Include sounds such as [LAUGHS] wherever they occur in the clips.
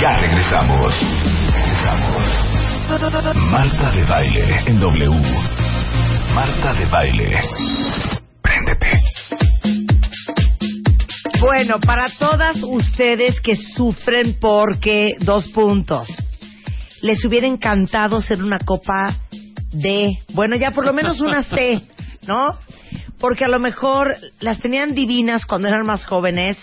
Ya regresamos. Regresamos. Marta de baile en W. Marta de baile. Préndete. Bueno, para todas ustedes que sufren porque dos puntos. Les hubiera encantado ser una copa D. Bueno, ya por lo menos una C, ¿no? Porque a lo mejor las tenían divinas cuando eran más jóvenes,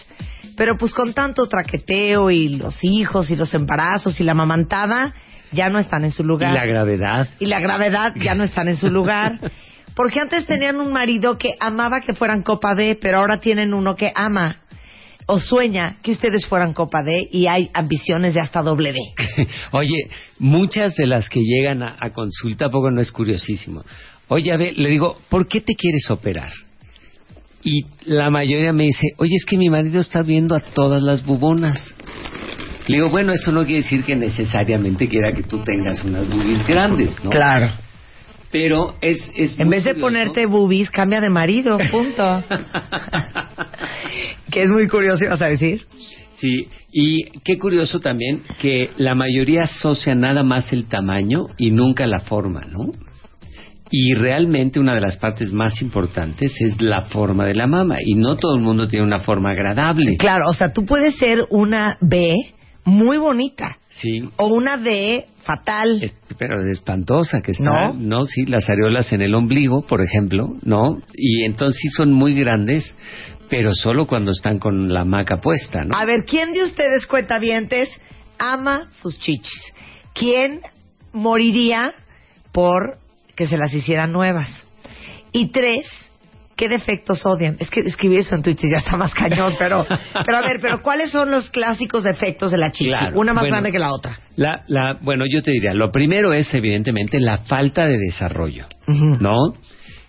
pero pues con tanto traqueteo y los hijos y los embarazos y la mamantada, ya no están en su lugar. Y la gravedad. Y la gravedad ya no están en su lugar. [LAUGHS] Porque antes tenían un marido que amaba que fueran copa D, pero ahora tienen uno que ama o sueña que ustedes fueran copa D y hay ambiciones de hasta doble D. [LAUGHS] Oye, muchas de las que llegan a, a consulta, poco no es curiosísimo. Oye, a ver, le digo, ¿por qué te quieres operar? Y la mayoría me dice, oye, es que mi marido está viendo a todas las bubonas. Le digo, bueno, eso no quiere decir que necesariamente quiera que tú tengas unas boobies grandes, ¿no? Claro. Pero es... es En vez de curioso. ponerte boobies, cambia de marido, punto. [LAUGHS] que es muy curioso, ibas a decir. Sí, y qué curioso también que la mayoría asocia nada más el tamaño y nunca la forma, ¿no? Y realmente una de las partes más importantes es la forma de la mama y no todo el mundo tiene una forma agradable. Claro, o sea, tú puedes ser una B muy bonita Sí, o una D fatal. es- pero es espantosa que está, ¿No? ¿no? Sí, las areolas en el ombligo, por ejemplo, ¿no? Y entonces sí son muy grandes, pero solo cuando están con la maca puesta, ¿no? A ver, ¿quién de ustedes cuentavientes ama sus chichis? ¿Quién moriría por que se las hicieran nuevas? Y tres, ¿qué defectos odian? Es que escribir eso en Twitter ya está más cañón, pero, pero a ver, pero ¿cuáles son los clásicos defectos de la chichi? Claro, Una más bueno. grande que la otra. La, la, bueno, yo te diría, lo primero es evidentemente la falta de desarrollo. ¿no?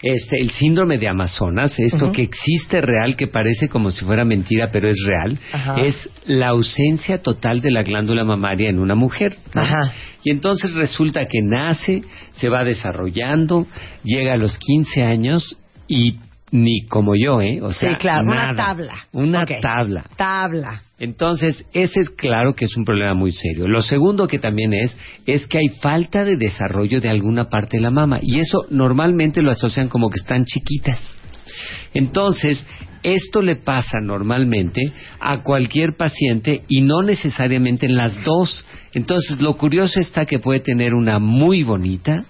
Este, el síndrome de Amazonas, esto que existe real, que parece como si fuera mentira, pero es real, Ajá. es la ausencia total de la glándula mamaria en una mujer. ¿no? Ajá. Y entonces resulta que nace, se va desarrollando, llega a los 15 años y ni como yo, ¿eh? O sea, sí, claro, nada. una tabla. Una tabla. Tabla. Entonces, ese es claro que es un problema muy serio. Lo segundo que también es, es que hay falta de desarrollo de alguna parte de la mama. Y eso normalmente lo asocian como que están chiquitas. Entonces, esto le pasa normalmente a cualquier paciente y no necesariamente en las dos. Entonces, lo curioso está que puede tener una muy bonita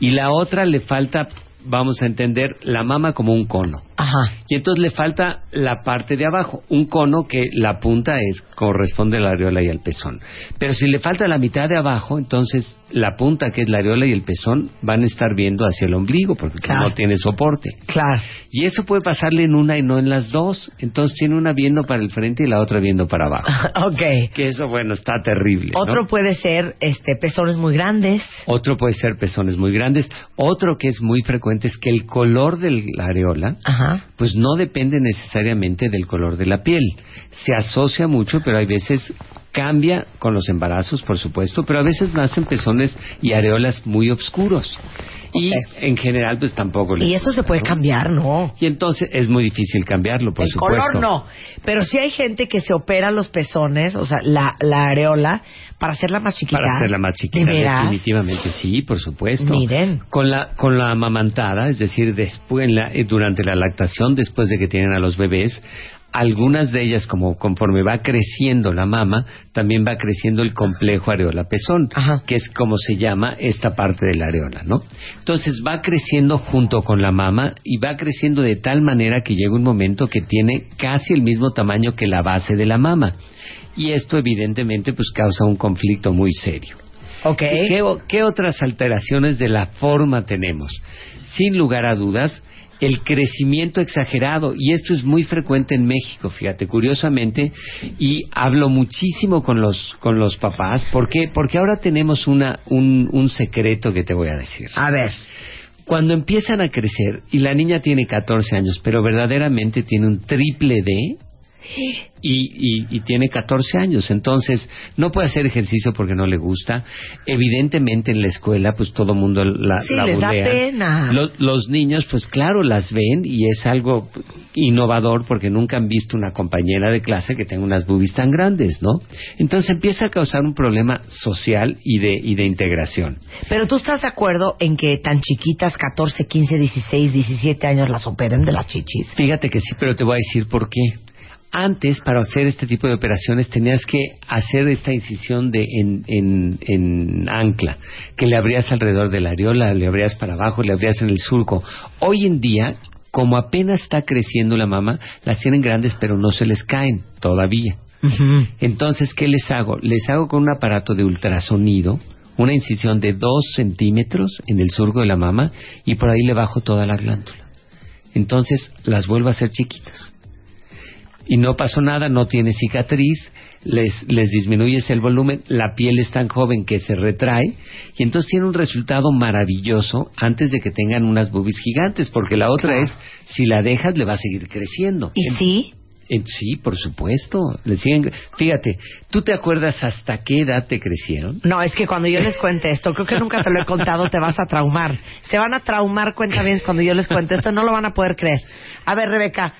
y la otra le falta, vamos a entender, la mama como un cono. Ajá. Y entonces le falta la parte de abajo, un cono que la punta es corresponde a la areola y al pezón. Pero si le falta la mitad de abajo, entonces la punta que es la areola y el pezón van a estar viendo hacia el ombligo porque Claro. no tiene soporte. Claro. Y eso puede pasarle en una y no en las dos. Entonces tiene una viendo para el frente y la otra viendo para abajo. [LAUGHS] ok. Que eso, bueno, está terrible. ¿no? Otro puede ser este pezones muy grandes. Otro puede ser pezones muy grandes. Otro que es muy frecuente es que el color de la areola Ajá. Pues no depende necesariamente del color de la piel. Se asocia mucho, pero hay veces cambia con los embarazos, por supuesto, pero a veces nacen pezones y areolas muy oscuros. Y en general, pues tampoco les Y eso se puede ¿no? cambiar, ¿no? Y entonces es muy difícil cambiarlo, por el supuesto. color no, pero sí hay gente que se opera los pezones, o sea, la, la areola, para hacerla más chiquita. Para hacerla más chiquita, definitivamente sí, por supuesto. Miren. Con la, con la amamantada, es decir, después, en la- eh, durante la lactación, después de que tienen a los bebés, algunas de ellas, como conforme va creciendo la mama, también va creciendo el complejo areola-pezón, Ajá. que es como se llama esta parte de la areola, ¿no? Entonces va creciendo junto con la mama y va creciendo de tal manera que llega un momento que tiene casi el mismo tamaño que la base de la mama. Y esto evidentemente pues causa un conflicto muy serio. ¿Qué, qué otras alteraciones de la forma tenemos? Sin lugar a dudas, el crecimiento exagerado y esto es muy frecuente en México, fíjate, curiosamente y hablo muchísimo con los con los papás, ¿por qué? Porque ahora tenemos una un, un secreto que te voy a decir. A ver. Cuando empiezan a crecer y la niña tiene 14 años, pero verdaderamente tiene un triple D, y, y, tiene 14 años, entonces no puede hacer ejercicio porque no le gusta. Evidentemente en la escuela, pues todo mundo la, sí, la les da pena. Los, los, niños, pues claro, las ven y es algo innovador porque nunca han visto una compañera de clase que tenga unas boobies tan grandes, ¿no? Entonces empieza a causar un problema social y de, y de integración. Pero tú estás de acuerdo en que tan chiquitas, 14, 15, 16, 17 años, las operen de las chichis. Fíjate que sí, pero te voy a decir por qué antes para hacer este tipo de operaciones tenías que hacer esta incisión de en, en, en, ancla, que le abrías alrededor de la areola, le abrías para abajo, le abrías en el surco. Hoy en día, como apenas está creciendo la mama, las tienen grandes pero no se les caen todavía. Entonces, ¿qué les hago? Les hago con un aparato de ultrasonido, una incisión de dos centímetros en el surco de la mama y por ahí le bajo toda la glándula. Entonces, las vuelvo a hacer chiquitas y no pasó nada, no tiene cicatriz, les, les disminuyes el volumen, la piel es tan joven que se retrae y entonces tiene un resultado maravilloso antes de que tengan unas boobies gigantes, porque la otra es, si la dejas le va a seguir creciendo. ¿Y sí? Sí, por supuesto. Le siguen, fíjate, ¿tú te acuerdas hasta qué edad te crecieron? No, es que cuando yo les cuente esto, creo que nunca te lo he contado, te vas a traumar. Se van a traumar, cuenta bien, cuando yo les cuente esto, no lo van a poder creer. A ver, Rebeca,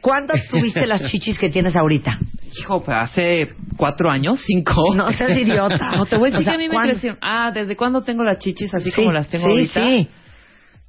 ¿cuándo tuviste las [LAUGHS] chichis que tienes ahorita? Hijo, pues hace cuatro años, cinco. No seas idiota. [LAUGHS] No te voy a decir que a mí me crecieron. Ah, ¿desde cuándo tengo las chichis así como las tengo ahorita? Sí, sí.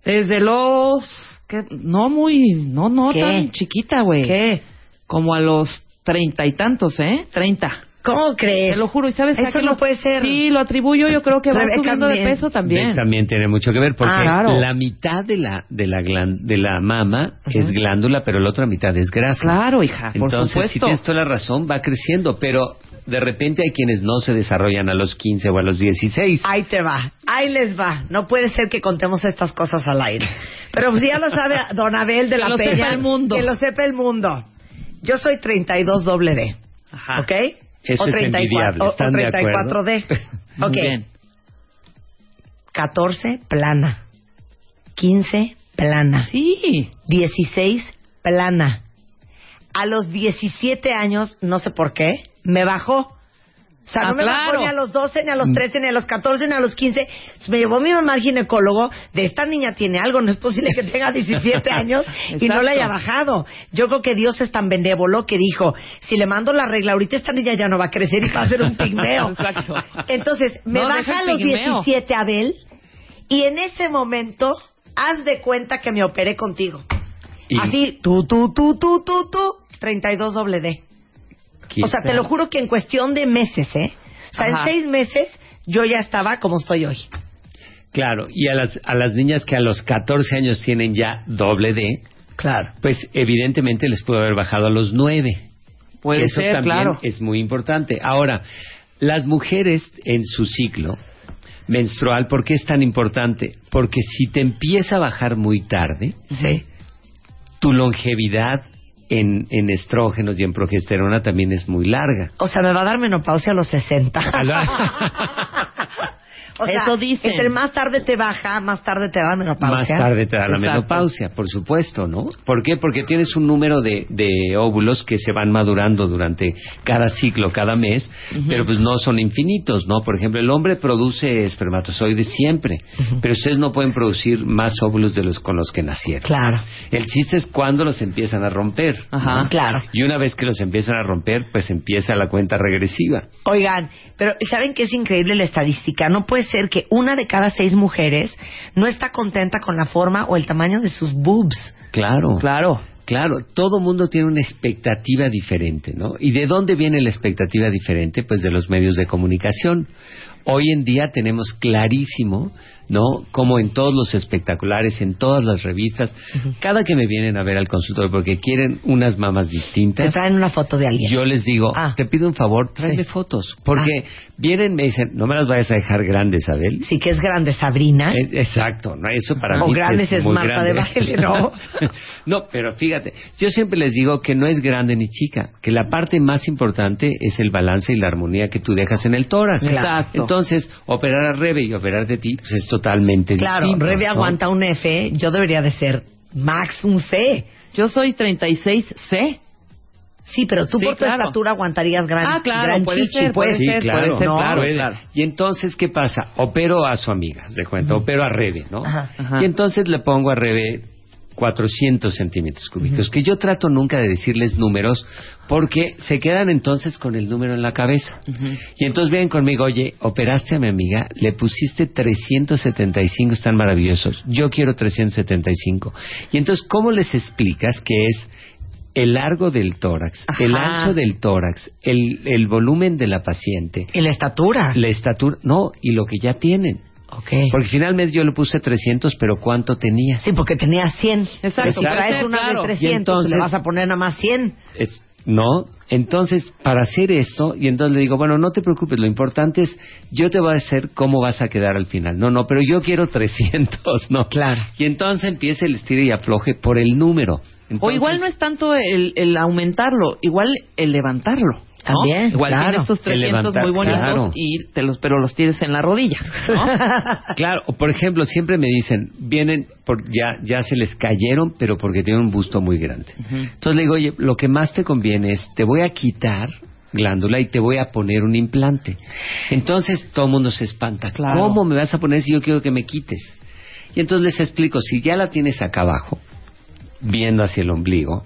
Desde los... Que, no muy... No, no tan chiquita, güey. ¿Qué? Como a los treinta y tantos, ¿eh? Treinta. ¿Cómo crees? Te lo juro, ¿y sabes Eso no puede ser. Sí, lo atribuyo, yo creo que va subiendo de peso también. También tiene mucho que ver porque ah, la mitad de la de la de la mama es glándula, pero la otra mitad es grasa. Claro, hija, Entonces, por supuesto. si tienes toda la razón, va creciendo, pero de repente hay quienes no se desarrollan a los 15 o a los 16. Ahí te va, ahí les va. No puede ser que contemos estas cosas al aire. Pero si ya lo sabe Don Abel de la Peña. Que lo sepa el mundo. Que lo sepa el mundo. Yo soy 32 doble D. Ajá. ¿Ok? Eso o es 34, o, 34 D. [LAUGHS] ok. Bien. 14 plana. 15 plana. Sí. 16 plana. A los 17 años, no sé por qué, me bajó. O sea, no ah, me claro. ni a los 12, ni a los 13, ni a los 14, ni a los 15. me llevó mi mamá al ginecólogo. De esta niña tiene algo. No es posible que tenga 17 [LAUGHS] años y no le haya bajado. Yo creo que Dios es tan benévolo que dijo, si le mando la regla, ahorita esta niña ya no va a crecer y va a ser un pigmeo. [LAUGHS] Exacto. Entonces, me baja a los 17, Abel, y en ese momento, haz de cuenta que me operé contigo. Así, tú, tú, tú, tú, tú, tú, 32 doble D. O sea, te lo juro que en cuestión de meses, ¿eh? O sea, en seis meses yo ya estaba como estoy hoy. Claro, y a las, a las niñas que a los 14 años tienen ya doble D, claro. pues evidentemente les puede haber bajado a los 9. Puede Eso ser, también claro. es muy importante. Ahora, las mujeres en su ciclo menstrual, ¿por qué es tan importante? Porque si te empieza a bajar muy tarde, sí. tu longevidad en, en, estrógenos y en progesterona también es muy larga. O sea, me va a dar menopausia a los 60. [LAUGHS] [LAUGHS] O sea, Eso dicen. Entre más tarde te baja, más tarde te da la menopausia. Más tarde te da la menopausia, por supuesto, ¿no? ¿Por qué? Porque tienes un número de, de óvulos que se van madurando durante cada ciclo, cada mes, pero pues no son infinitos, ¿no? Por ejemplo, el hombre produce espermatozoides siempre, pero ustedes no pueden producir más óvulos de los con los que nacieron. Claro. El chiste es cuando los empiezan a romper. Ajá, claro. Y una vez que los empiezan a romper, pues empieza la cuenta regresiva. Oigan, pero ¿saben qué es increíble la estadística? No puede ser que una de cada seis mujeres no está contenta con la forma o el tamaño de sus boobs. Claro. Claro. Claro, todo mundo tiene una expectativa diferente, ¿no? ¿Y de dónde viene la expectativa diferente? Pues de los medios de comunicación. Hoy en día tenemos clarísimo ¿no? Como en todos los espectaculares, en todas las revistas, cada que me vienen a ver al consultorio porque quieren unas mamas distintas. Te traen una foto de alguien. Yo les digo, ah. te pido un favor, tráeme fotos. Porque ah. vienen, me dicen, no me las vayas a dejar grandes, Abel. Sí, que es grande Sabrina. exacto, ¿no? Eso para o mí grandes es, Marta de baile, [LAUGHS] ¿no? no, pero fíjate, yo siempre les digo que no es grande ni chica, que la parte más importante es el balance y la armonía que tú dejas en el tórax. Exacto. Entonces, operar a Rebe y operar de ti, pues esto totalmente claro, distinto. Claro, Rebe aguanta un F, yo debería de ser max un C. Yo soy 36C. Sí, pero tú por tu estatura aguantarías gran, ah, claro, gran puede chichi, ser, puede, ser, claro, puede ser, claro, claro, Y entonces, ¿qué pasa? Opero a su amiga, de cuenta, opero a Rebe, ¿no? Ajá. Y entonces le pongo a Rebe 400 centímetros cúbicos, que yo trato nunca de decirles números porque se quedan entonces con el número en la cabeza. Y entonces vienen conmigo, oye, operaste a mi amiga, le pusiste 375, están maravillosos, yo quiero 375. Y entonces, ¿cómo les explicas que es el largo del tórax, el ancho del tórax, el, el volumen de la paciente? Y la estatura. La estatura, no, y lo que ya tienen. Porque finalmente yo le puse 300, pero ¿cuánto tenía? Sí, porque tenía 100. Exacto. Si traes una de 300, entonces, le vas a poner nada más 100. no, entonces, para hacer esto, y entonces le digo, bueno, no te preocupes, lo importante es, yo te voy a hacer cómo vas a quedar al final. No, no, pero yo quiero 300, ¿no? Claro. Y entonces empieza el estilo y afloje por el número. o igual no es tanto el, el aumentarlo, igual el levantarlo. También, Igual claro. tienes estos 300 muy bonitos y te los, pero los tienes en la rodilla, [LAUGHS] claro, por ejemplo, siempre me dicen, vienen, por, ya, ya se les cayeron, pero porque tienen un busto muy grande. Entonces le digo, oye, lo que más te conviene es, te voy a quitar glándula y te voy a poner un implante. Entonces todo el mundo se espanta. ¿Cómo me vas a poner si yo quiero que me quites? Y entonces les explico, si ya la tienes acá abajo, viendo hacia el ombligo,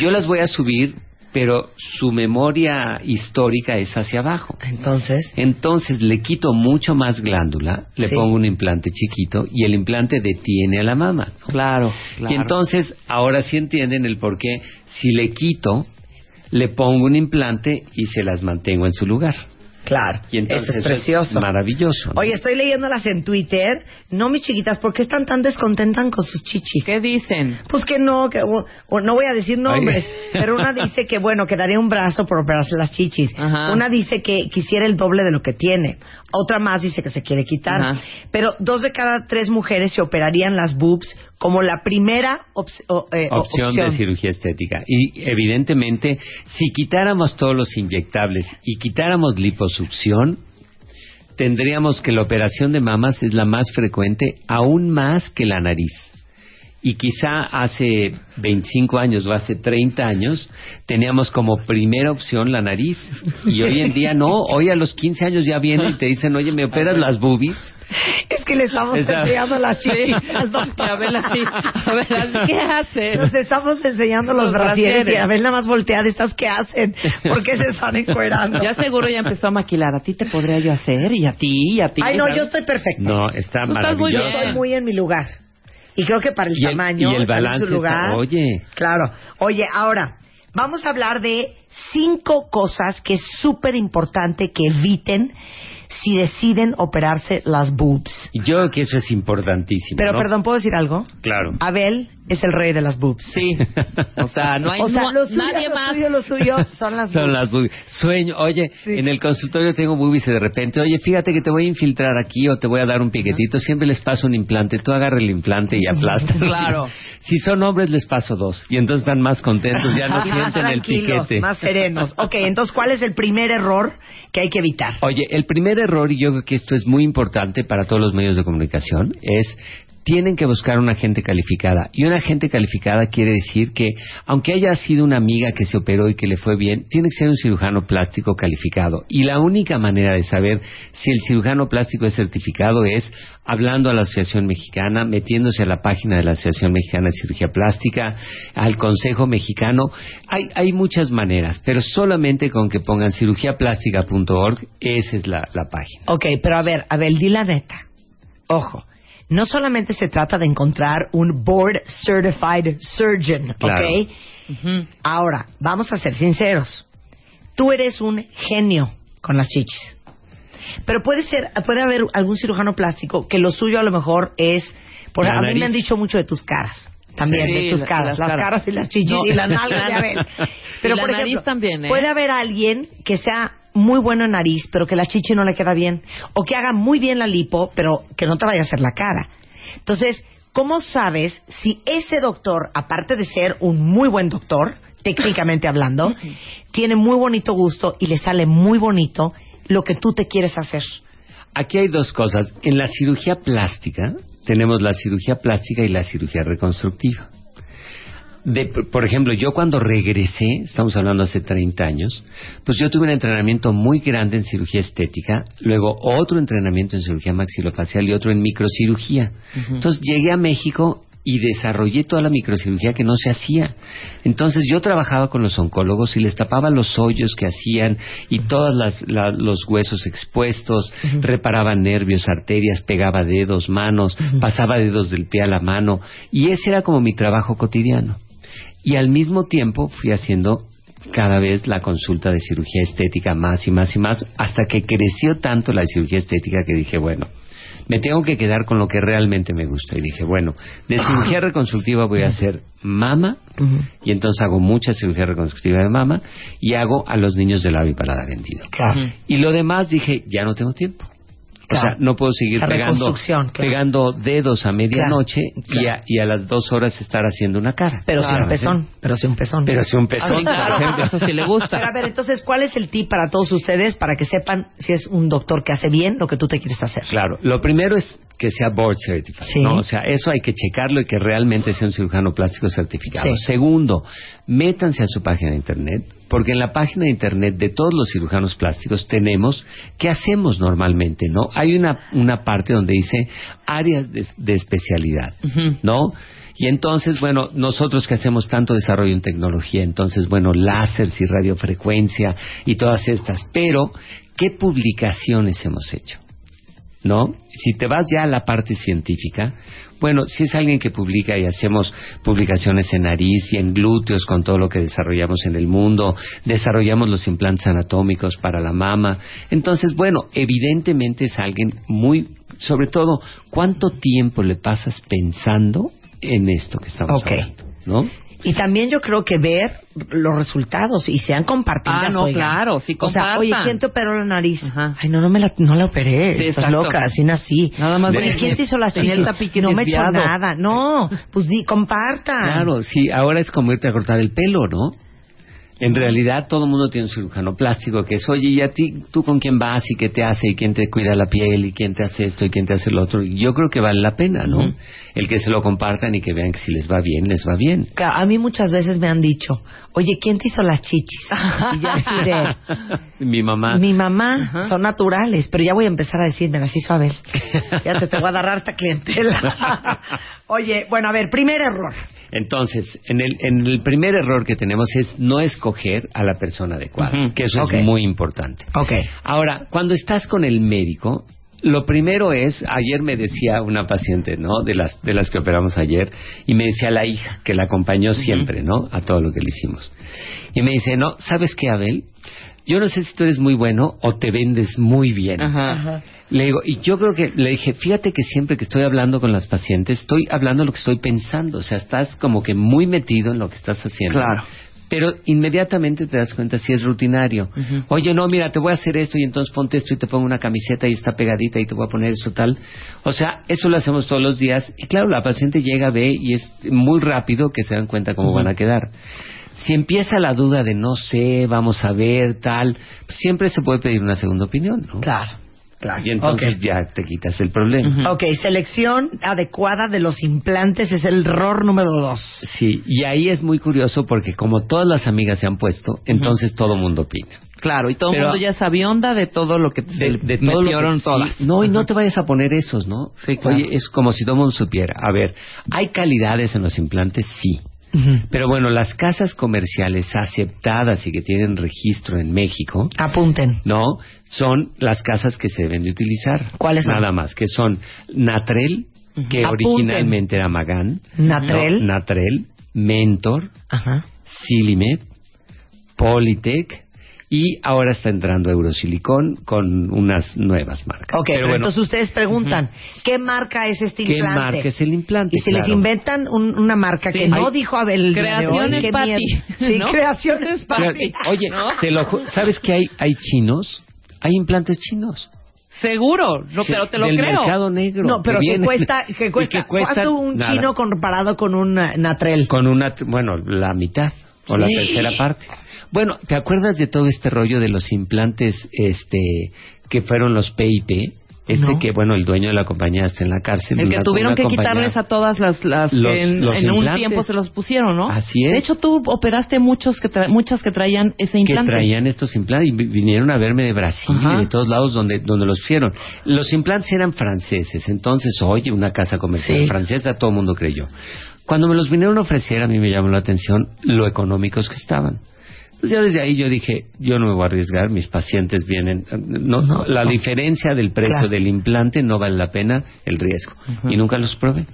yo las voy a subir pero su memoria histórica es hacia abajo. Entonces. Entonces le quito mucho más glándula, le pongo un implante chiquito y el implante detiene a la mama. Claro, Y entonces ahora sí entienden el por qué si le quito, le pongo un implante y se las mantengo en su lugar. Claro. Y entonces es precioso. maravilloso. Oye, estoy leyéndolas en Twitter. No, mis chiquitas, ¿por qué están tan descontentas con sus chichis? ¿Qué dicen? Pues que no, que no voy a decir nombres, pero una [LAUGHS] dice que bueno, que daría un brazo por operarse las chichis. Una dice que quisiera el doble de lo que tiene. Otra más dice que se quiere quitar. Pero dos de cada tres mujeres se operarían las boobs como la primera eh, opción, de cirugía estética. Y evidentemente, si quitáramos todos los inyectables y quitáramos liposucción, tendríamos que la operación de mamas es la más frecuente, aún más que la nariz. Y quizá hace 25 años o hace 30 años teníamos como primera opción la nariz. Y hoy en día no. Hoy a los 15 años ya vienen y te dicen, oye, ¿me operas las boobies? [LAUGHS] Es que le estamos enseñando las chichis. a ver, así, a ver, ¿qué hacen? Nos estamos enseñando los, los y a ver nada más voltear estas ¿qué hacen? ¿Por qué se están encuerando? Ya seguro ya empezó a maquilar. A ti te podría yo hacer y a ti y a ti. Ay, no, yo estoy perfecta. No, está maravilloso. Yo estoy muy en mi lugar. Y creo que para el tamaño y el balance su lugar. oye. Claro. Oye, ahora vamos a hablar de cinco cosas que es súper importante que eviten si deciden operarse las boobs. Yo creo que eso es importantísimo. Pero perdón, ¿puedo decir algo? Claro. Abel es el rey de las boobs. Sí. [LAUGHS] O sea, no hay [LAUGHS] nadie más. Suyo, lo suyo son las [LAUGHS] son las boobs. Sueño, oye, en el consultorio tengo boobies y de repente, oye, fíjate que te voy a infiltrar aquí o te voy a dar un piquetito, siempre les paso un implante, tú agarra el implante y aplastas. claro. Si son hombres les paso dos y entonces están más contentos, ya no sienten el piquete. más serenos. Ok, entonces, ¿cuál es el primer error que hay que evitar? Oye, el primer error, y yo creo que esto es muy importante para todos los medios de comunicación, es tienen que buscar una gente calificada. Y una gente calificada quiere decir que, aunque haya sido una amiga que se operó y que le fue bien, tiene que ser un cirujano plástico calificado. Y la única manera de saber si el cirujano plástico es certificado es hablando a la Asociación Mexicana, metiéndose a la página de la Asociación Mexicana de Cirugía Plástica, al Consejo Mexicano. Hay, hay muchas maneras, pero solamente con que pongan cirugiaplástica.org, esa es la, la página. Ok, pero a ver, a ver, di la neta. Ojo no solamente se trata de encontrar un board certified surgeon, ¿ok? Ahora, vamos a ser sinceros. Tú eres un genio con las chichis. Pero puede ser, puede haber algún cirujano plástico que lo suyo a lo mejor es, por, a mí me han dicho mucho de tus caras. También, de tus caras, las, caras. y las chichis y las nalgas, ya ven. Pero por ejemplo, también, ¿eh? puede haber alguien que sea muy bueno en nariz, pero que la chichi no le queda bien. O que haga muy bien la lipo, pero que no te vaya a hacer la cara. Entonces, ¿cómo sabes si ese doctor, aparte de ser un muy buen doctor, técnicamente hablando, [LAUGHS] tiene muy bonito gusto y le sale muy bonito lo que tú te quieres hacer? Aquí hay dos cosas. En la cirugía plástica tenemos la cirugía plástica y la cirugía reconstructiva. Por ejemplo, yo cuando regresé, estamos hablando hace 30 años, pues yo tuve un entrenamiento muy grande en cirugía estética, luego otro entrenamiento en cirugía maxilofacial y otro en microcirugía. Entonces llegué a México y desarrollé toda la microcirugía que no se hacía. Entonces yo trabajaba con los oncólogos y les tapaba los hoyos que hacían y todos los huesos expuestos, reparaba nervios, arterias, pegaba dedos, manos, pasaba dedos del pie a la mano y ese era como mi trabajo cotidiano. Y al mismo tiempo fui haciendo cada vez la consulta de cirugía estética más y más y más hasta que creció tanto la cirugía estética que dije, bueno, me tengo que quedar con lo que realmente me gusta. Y dije, bueno, de cirugía reconstructiva voy a hacer mama, y entonces hago mucha cirugía reconstructiva de mama, y hago a los niños de labio y paladar vendido. Y lo demás dije, ya no tengo tiempo. O sea, no puedo seguir pegando, pegando dedos a medianoche y a, y, a, las dos horas estar haciendo una cara. Pero si un pezón. Pero si un pezón. Pero si un pezón, claro, eso sí le gusta. Pero a ver, entonces, ¿cuál es el tip para todos ustedes para que sepan si es un doctor que hace bien lo que tú te quieres hacer? Claro, lo primero es que sea board certified, ¿no? O sea, eso hay que checarlo y que realmente sea un cirujano plástico certificado. Segundo, métanse a su página de internet, porque en la página de internet de todos los cirujanos plásticos tenemos qué hacemos normalmente, ¿no? Hay una, una parte donde dice áreas de, especialidad, ¿no? Y entonces, bueno, nosotros que hacemos tanto desarrollo en tecnología, entonces, bueno, láseres y radiofrecuencia y todas estas, pero, ¿qué publicaciones hemos hecho? ¿No? Si te vas ya a la parte científica, bueno, si es alguien que publica y hacemos publicaciones en nariz y en glúteos con todo lo que desarrollamos en el mundo, desarrollamos los implantes anatómicos para la mama, entonces, bueno, evidentemente es alguien muy, sobre todo, ¿cuánto tiempo le pasas pensando en esto que estamos hablando? ¿No? Y también yo creo que ver los resultados y sean compartidas. Ah, no, claro, sí, O sea, oye, ¿quién te operó la nariz? Ay, no, no me la, no la operé. Sí, Estás loca, así nací. Nada más. Oye, ¿quién te hizo las chichis? No me echó nada. No, pues di, compartan. Claro, sí, ahora es como irte a cortar el pelo, ¿no? En realidad todo el mundo tiene un cirujano plástico que es, oye, ¿y a ti tú con quién vas y qué te hace y quién te cuida la piel y quién te hace esto y quién te hace lo otro? Y yo creo que vale la pena, ¿no? El que se lo compartan y que vean que si les va bien, les va bien. A mí muchas veces me han dicho, oye, ¿quién te hizo las chichis? [LAUGHS] Y así de... Mi mamá. Mi mamá, son naturales, pero ya voy a empezar a decirme, las hizo Abel. [LAUGHS] ya te, te voy a dar harta clientela. [LAUGHS] oye, bueno, a ver, primer error. Entonces, en el, en el primer error que tenemos es no escoger a la persona adecuada, que eso es muy importante. Okay. Ahora, cuando estás con el médico, lo primero es, ayer me decía una paciente, ¿no? De las, de las que operamos ayer, y me decía la hija, que la acompañó siempre, ¿no? A todo lo que le hicimos. Y me dice, no, ¿sabes qué, Abel? Yo no sé si tú eres muy bueno o te vendes muy bien. Ajá. Le digo, y yo creo que le dije, fíjate que siempre que estoy hablando con las pacientes, estoy hablando lo que estoy pensando. O sea, estás como que muy metido en lo que estás haciendo. Claro. Pero inmediatamente te das cuenta si es rutinario. Oye, no, mira, te voy a hacer esto y entonces ponte esto y te pongo una camiseta y está pegadita y te voy a poner eso tal. O sea, eso lo hacemos todos los días. Y claro, la paciente llega, ve y es muy rápido que se dan cuenta cómo van a quedar. Si empieza la duda de no sé, vamos a ver, tal, siempre se puede pedir una segunda opinión, ¿no? Claro. Claro. Y entonces ya te quitas el problema. Ok, selección adecuada de los implantes es el error número dos. Sí, y ahí es muy curioso porque como todas las amigas se han puesto, entonces todo el mundo opina. Claro, y todo el mundo ya sabe onda de todo lo que de, de todo metieron todas. No, y no te vayas a poner esos, ¿no? Sí, claro. Oye, es como si todo el mundo supiera. A ver, ¿hay calidades en los implantes? Sí. Pero bueno, las casas comerciales aceptadas y que tienen registro en México. Apunten. No, son las casas que se deben de utilizar. ¿Cuáles son? Nada más, que son Natrel, que originalmente era Magan. Natrel. Natrel, Mentor, Ajá. Silimed, Polytech y ahora está entrando Eurosilicón con unas nuevas marcas. Ok, pero, entonces ustedes preguntan, ¿qué marca es este implante? ¿Qué marca es el implante? Y si les inventan una marca que no dijo Abel Creaciones de hoy, [LAUGHS] Sí, Creaciones Pati. Oye, te lo, ¿sabes que hay, hay chinos? Hay implantes chinos. Seguro, no, pero te lo del creo. mercado negro. No, pero que, [LAUGHS] cuesta, que cuesta, ¿cuánto un chino comparado con un uh, natrel? Con una, bueno, la mitad o la tercera parte. Bueno, ¿te acuerdas de todo este rollo de los implantes este que fueron los PIP? Este que, bueno, el dueño de la compañía está en la cárcel. El que tuvieron que quitarles a todas las, las que en, un tiempo se los pusieron, ¿no? Así es. De hecho, tú operaste muchos que muchas que traían ese implante. Que traían estos implantes y vinieron a verme de Brasil y de todos lados donde, donde los pusieron. Los implantes eran franceses, entonces, oye, una casa comercial francesa, todo el mundo creyó. Cuando me los vinieron a ofrecer, a mí me llamó la atención lo económicos que estaban. Entonces ya desde ahí yo dije, yo no me voy a arriesgar, mis pacientes vienen, no, no la diferencia del precio del implante no vale la pena el riesgo. Y nunca los probé.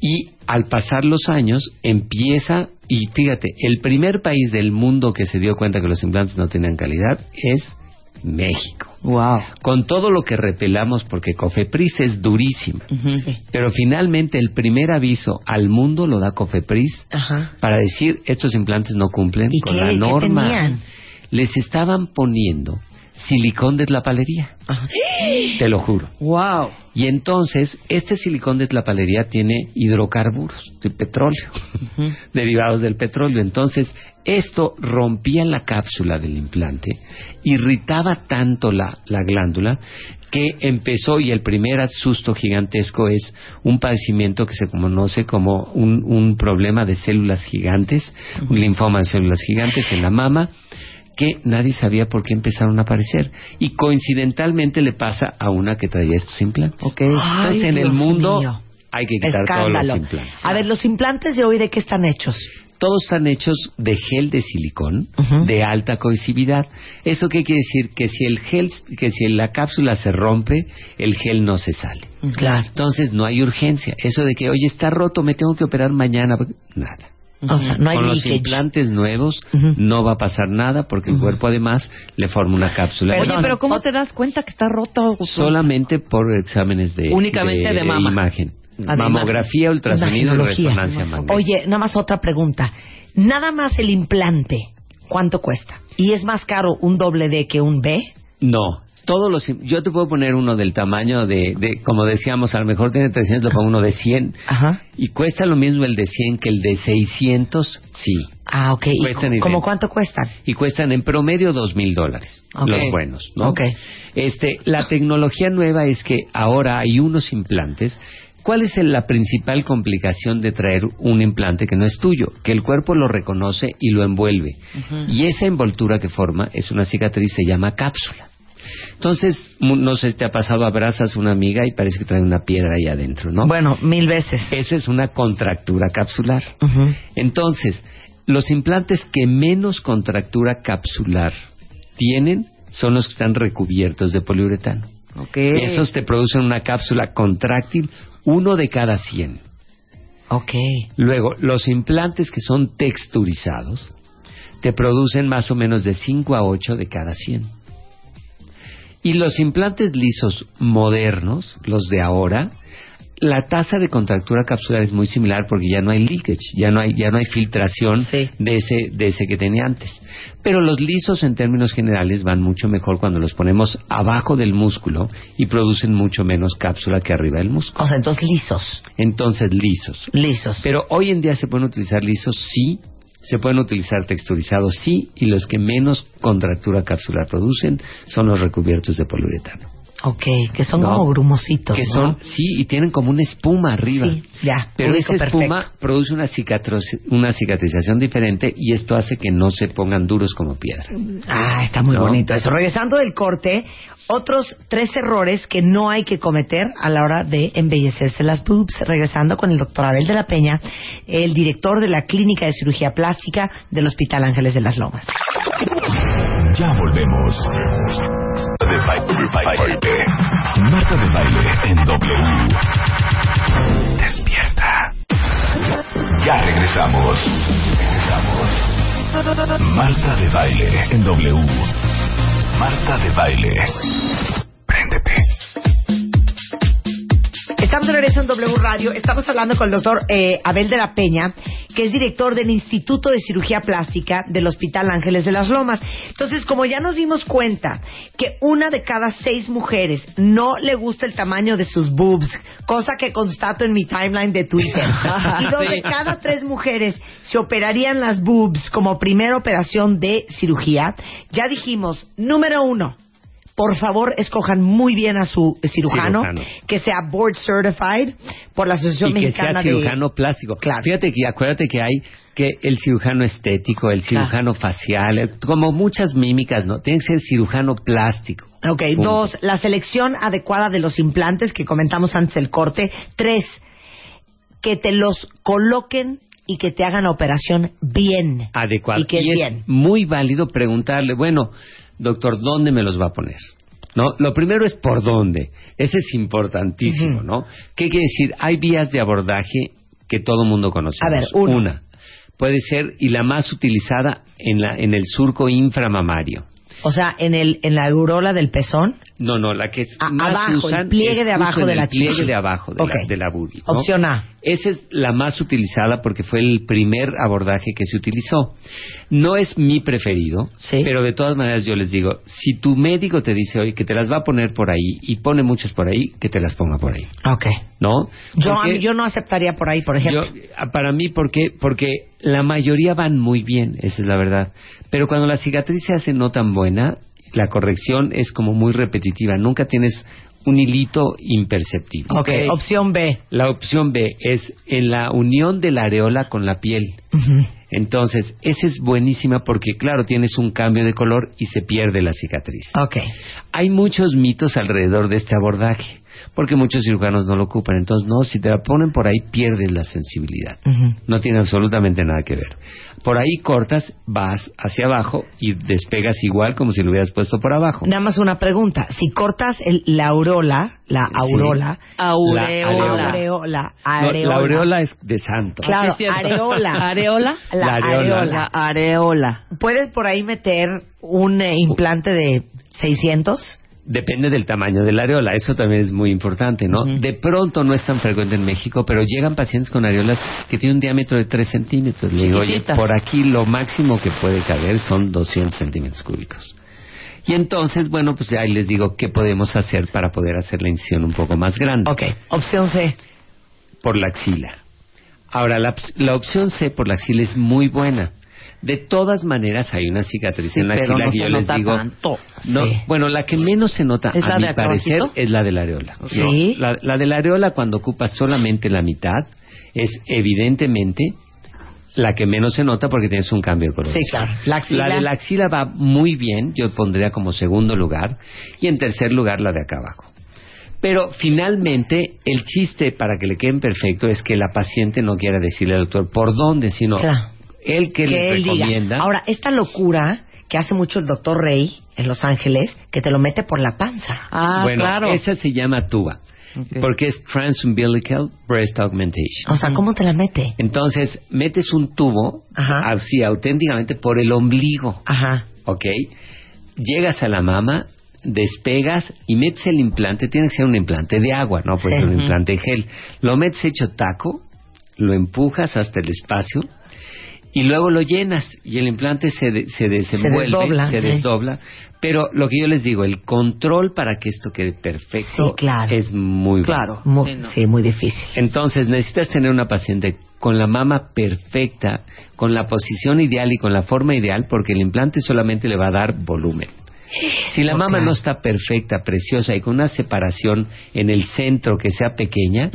Y al pasar los años empieza, y fíjate, el primer país del mundo que se dio cuenta que los implantes no tenían calidad es México. Wow. Con todo lo que repelamos, porque Cofepris es durísima. Pero finalmente el primer aviso al mundo lo da Cofepris para decir estos implantes no cumplen con la norma. Les estaban poniendo silicón de tlapalería. Te lo juro. Wow. Y entonces, este silicón de tlapalería tiene hidrocarburos de petróleo, [LAUGHS] derivados del petróleo. Entonces, esto rompía la cápsula del implante, irritaba tanto la, la glándula que empezó y el primer susto gigantesco es un padecimiento que se conoce como un, un problema de células gigantes, un linfoma de células gigantes en la mama que nadie sabía por qué empezaron a aparecer. Y coincidentalmente le pasa a una que traía estos implantes. Entonces, en el mundo hay que quitar todos los implantes. A ver, los implantes de hoy, ¿de qué están hechos? Todos están hechos de gel de silicón de alta cohesividad. ¿Eso qué quiere decir? Que si el gel, que si la cápsula se rompe, el gel no se sale. Claro. Entonces no hay urgencia. Eso de que, oye, está roto, me tengo que operar mañana. Nada. Con los implantes nuevos no va a pasar nada porque el cuerpo además le forma una cápsula. Oye, pero ¿cómo te das cuenta que está roto? Solamente por exámenes de, Únicamente de, imagen. Mamografía, ultrasonido resonancia magnética. Oye, nada más otra pregunta. Nada más el implante, ¿cuánto cuesta? ¿Y es más caro un doble D que un B? No, todos los yo te puedo poner uno del tamaño de, de como decíamos a lo mejor tiene 300 lo pongo uno de 100 Ajá. y cuesta lo mismo el de 100 que el de 600 sí ah ok ¿Y ¿cómo cuánto cuestan? y cuestan en promedio dos mil dólares los buenos ¿no? Ok. este la tecnología nueva es que ahora hay unos implantes ¿Cuál es la principal complicación de traer un implante que no es tuyo? Que el cuerpo lo reconoce y lo envuelve. Y esa envoltura que forma es una cicatriz, se llama cápsula. Entonces, no sé si te ha pasado, abrazas a una amiga y parece que trae una piedra ahí adentro, ¿no? Bueno, mil veces. Esa es una contractura capsular. Entonces, los implantes que menos contractura capsular tienen son los que están recubiertos de poliuretano. Okay. Esos te producen una cápsula contráctil, uno de cada cien. Ok. Luego, los implantes que son texturizados te producen más o menos de 5 a 8 de cada 100. Y los implantes lisos modernos, los de ahora, la tasa de contractura capsular es muy similar porque ya no hay leakage, ya no hay ya no hay filtración de ese de ese que tenía antes. Pero los lisos en términos generales van mucho mejor cuando los ponemos abajo del músculo y producen mucho menos cápsula que arriba del músculo. O sea, entonces lisos. Entonces lisos. Lisos. Pero hoy en día se pueden utilizar lisos sí se pueden utilizar texturizados, sí, y los que menos contractura capsular producen son los recubiertos de poliuretano. Ok, que son como grumositos. Que son, sí, y tienen como una espuma arriba. Sí, ya. Pero esa espuma produce una, una cicatrización diferente y esto hace que no se pongan duros como piedra. Ah, está muy bonito eso. Regresando del corte, otros tres errores que no hay que cometer a la hora de embellecerse las boobs. Regresando con el doctor Abel de la Peña, el director de la Clínica de Cirugía Plástica del Hospital Ángeles de las Lomas. Ya volvemos. De baile. Marta de baile en W. Despierta. Ya regresamos. Regresamos. Marta de Baile en W. Marta de Baile. Préndete. Estamos de regreso en W Radio. Estamos hablando con el doctor eh, Abel de la Peña, que es director del Instituto de Cirugía Plástica del Hospital Ángeles de las Lomas. Entonces, como ya nos dimos cuenta que una de cada seis mujeres no le gusta el tamaño de sus boobs, cosa que constato en mi timeline de Twitter, [LAUGHS] y dos de cada tres mujeres se operarían las boobs como primera operación de cirugía, ya dijimos, número uno, por favor escojan muy bien a su cirujano, que sea board certified por la Asociación y Mexicana que sea cirujano plástico. Claro. Fíjate que acuérdate que hay que el cirujano estético, el cirujano facial, eh, como muchas mímicas, ¿no? Tiene que ser cirujano plástico. Ok, dos, la selección adecuada de los implantes que comentamos antes del corte. Tres, que te los coloquen y que te hagan la operación bien. Adecuado. Y que es bien. muy válido preguntarle, bueno, doctor, ¿dónde me los va a poner? ¿No? Lo primero es por dónde. Ese es importantísimo, ¿no? ¿Qué quiere decir? Hay vías de abordaje que todo mundo conoce. A ver, uno. una puede ser y la más utilizada en la en el surco inframamario. O sea, en el en la aurola del pezón. No, no, la que es A- más abajo, usan el pliegue es de abajo de el la pliegue chichi. de abajo de, la, de la boobie, ¿no? Opción A. Esa es la más utilizada porque fue el primer abordaje que se utilizó. No es mi preferido, Sí. pero de todas maneras yo les digo, si tu médico te dice hoy que te las va a poner por ahí y pone muchas por ahí, que te las ponga por ahí, Ok. ¿no? Yo, a Porque- mí- yo no aceptaría por ahí, por ejemplo. yo, ah, para mí, porque porque la mayoría van muy bien, esa es la verdad. Pero cuando la cicatriz se hace no tan buena, la corrección es como muy repetitiva. Nunca tienes un hilito imperceptible. ok, opción B. La opción B es en la unión de la areola con la piel. Ujú. Entonces, esa es buenísima porque, claro, tienes un cambio de color y se pierde la cicatriz. Ok. Hay muchos mitos alrededor de este abordaje, porque muchos cirujanos no lo ocupan. Entonces, no, si te la ponen por ahí, pierdes la sensibilidad. No tiene absolutamente nada que ver. Por ahí cortas, vas hacia abajo y despegas igual como si lo hubieras puesto por abajo. Nada más una pregunta. Si cortas el- la aurola, la aurola, Aureola. areola. aureola, No, areola. la aureola es de santo. Claro, Sí, es cierto. areola. ¿Areola? La, La areola. areola. La areola. ¿Puedes por ahí meter un eh, implante de 600? Depende del tamaño de la areola, eso también es muy importante, ¿no? De pronto no es tan frecuente en México, pero llegan pacientes con areolas que tienen un diámetro de 3 centímetros. Le digo, oye, por aquí lo máximo que puede caber son 200 centímetros cúbicos. Y entonces, bueno, pues ahí les digo qué podemos hacer para poder hacer la incisión un poco más grande. Ok, opción C. Por la axila. Ahora, la, la opción C por la axila es muy buena. De todas maneras, hay una cicatriz Sí, en la axila no que se yo les nota digo. tanto. No, Sí. Bueno, la que menos se nota, ¿Es la a mi parecer, es la de la areola. Sí. No, la, la de la areola, cuando ocupa solamente la mitad, es evidentemente la que menos se nota porque tienes un cambio de color. Sí, claro. La axila. La de la axila va muy bien, yo pondría como segundo lugar, y en tercer lugar la de acá abajo. Pero finalmente, el chiste para que le queden perfecto es que la paciente no quiera decirle al doctor por dónde, sino Claro. él que, le él diga. recomienda. Ahora, esta locura que hace mucho el doctor Rey en Los Ángeles, que te lo mete por la panza. Ah, bueno, claro. esa se llama tuba, porque es transumbilical breast augmentation. O sea, ¿cómo te la mete? Entonces, metes un tubo Ajá. así auténticamente por el ombligo, Ajá. ¿ok? Llegas a la mama, despegas y metes el implante, tiene que ser un implante de agua, no puede Sí. ser un implante de gel. Lo metes hecho taco, lo empujas hasta el espacio y luego lo llenas y el implante se, de- se desenvuelve, desdobla, se sí. desdobla. Pero lo que yo les digo, el control para que esto quede perfecto Sí, claro. es muy bueno. Claro. Muy, Sí, no. sí, muy difícil. Entonces necesitas tener una paciente con la mama perfecta, con la posición ideal y con la forma ideal, porque el implante solamente le va a dar volumen. Si la mama no está perfecta, preciosa y con una separación en el centro que sea pequeña,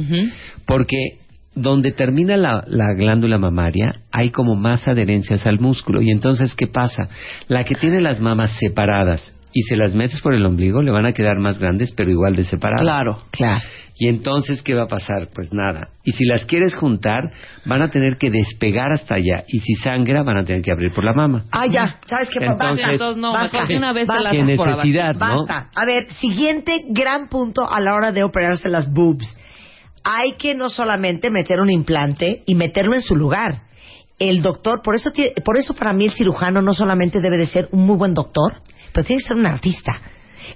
porque donde termina la, la glándula mamaria hay como más adherencias al músculo. Y entonces ¿qué pasa? La que tiene las mamas separadas y se las metes por el ombligo le van a quedar más grandes pero igual de separadas. Claro. Claro. Y entonces, ¿qué va a pasar? Pues nada. Y si las quieres juntar, van a tener que despegar hasta allá. Y si sangra, van a tener que abrir por la mama. Ah, ya. ¿Sabes qué? Entonces- Entonces, no, Basta. mejor una vez Basta. por ¿no? Basta. A ver, siguiente gran punto a la hora de operarse las boobs. Hay que no solamente meter un implante y meterlo en su lugar. el doctor, por eso, por eso para mí el cirujano no solamente debe de ser un muy buen doctor, pero tiene que ser un artista,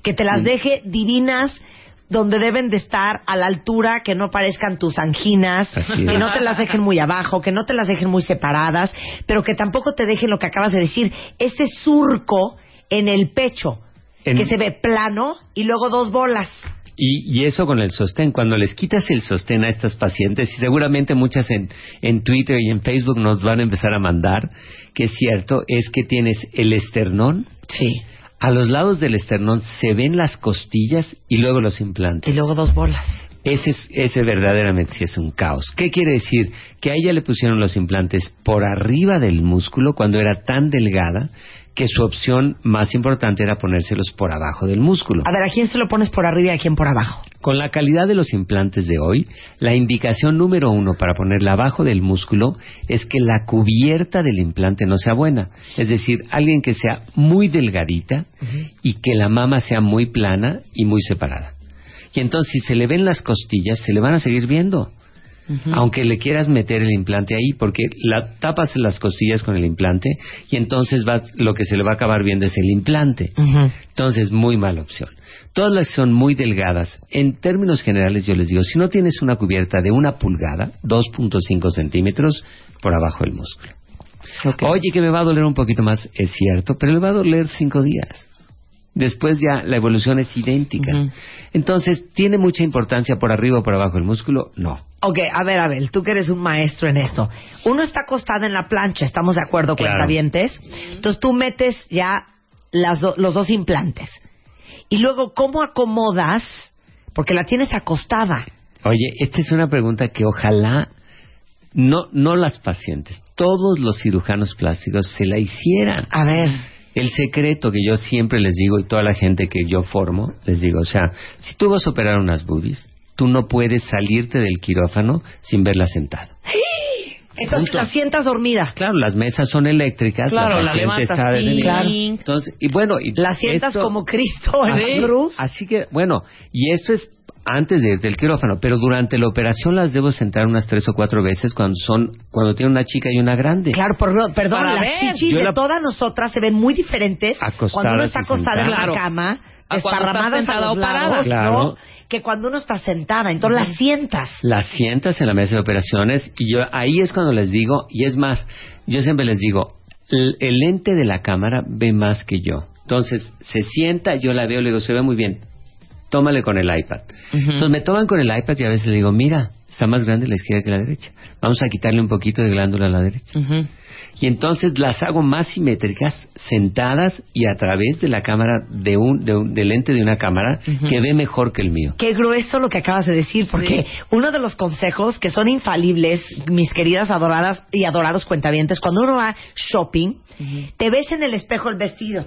que te las mm. deje divinas, donde deben de estar a la altura, que no parezcan tus anginas, que no te las dejen muy abajo, que no te las dejen muy separadas, pero que tampoco te dejen lo que acabas de decir, ese surco en el pecho, que se ve plano y luego dos bolas. Y, y, eso con el sostén, cuando les quitas el sostén a estas pacientes, y seguramente muchas en, en Twitter y en Facebook nos van a empezar a mandar, que es cierto, es que tienes el esternón. Sí a los lados del esternón se ven las costillas y luego los implantes. Y luego dos bolas. Ese, es, ese verdaderamente sí es un caos. ¿Qué quiere decir? Que a ella le pusieron los implantes por arriba del músculo cuando era tan delgada que su opción más importante era ponérselos por abajo del músculo. A ver, ¿a quién se lo pones por arriba y a quién por abajo? Con la calidad de los implantes de hoy, la indicación número uno para ponerla abajo del músculo es que la cubierta del implante no sea buena. Es decir, alguien que sea muy delgadita y que la mama sea muy plana y muy separada. Y entonces, si se le ven las costillas, se le van a seguir viendo aunque le quieras meter el implante ahí, porque la tapas las costillas con el implante y entonces va, lo que se le va a acabar viendo es el implante. Entonces, muy mala opción. Todas las que son muy delgadas, en términos generales yo les digo, si no tienes una cubierta de una pulgada, 2.5 centímetros por abajo del músculo. Oye, que me va a doler un poquito más, es cierto, pero le va a doler cinco días. Después ya la evolución es idéntica. Entonces, ¿tiene mucha importancia por arriba o por abajo el músculo? No. Ok, a ver, Abel, tú que eres un maestro en esto. Uno está acostado en la plancha, ¿estamos de acuerdo, con claro. dientes. Entonces tú metes ya las los dos implantes. Y luego, ¿cómo acomodas? Porque la tienes acostada. Oye, esta es una pregunta que ojalá no, no las pacientes, todos los cirujanos plásticos se la hicieran. A ver. El secreto que yo siempre les digo y toda la gente que yo formo, les digo, o sea, si tú vas a operar unas boobies, tú no puedes salirte del quirófano sin verla sentada. [GASPS] Entonces la sientas dormida. Claro, las mesas son eléctricas. Claro, la, paciente está así. Claro. Entonces, y bueno, y la sientas como Cristo en la cruz. Así que, bueno, y esto es antes de, del quirófano, pero durante la operación las debo sentar unas tres o cuatro veces cuando son cuando tiene una chica y una grande. Claro, perdón, las chichis de todas nosotras se ven muy diferentes cuando uno está acostada en la cama, desparramadas a los lados, claro que cuando uno está sentada, entonces la sientas. La sientas en la mesa de operaciones y yo ahí es cuando les digo, y es más, yo siempre les digo, el, lente de la cámara ve más que yo. Entonces, se sienta, yo la veo, le digo, se ve muy bien, tómale con el iPad. Entonces me toman con el iPad y a veces le digo, mira, está más grande la izquierda que la derecha. Vamos a quitarle un poquito de glándula a la derecha. Y entonces las hago más simétricas sentadas y a través de la cámara de un, de del lente de una cámara que ve mejor que el mío. Qué grueso lo que acabas de decir, porque uno de los consejos que son infalibles, mis queridas adoradas y adorados cuentavientes, cuando uno va shopping, te ves en el espejo el vestido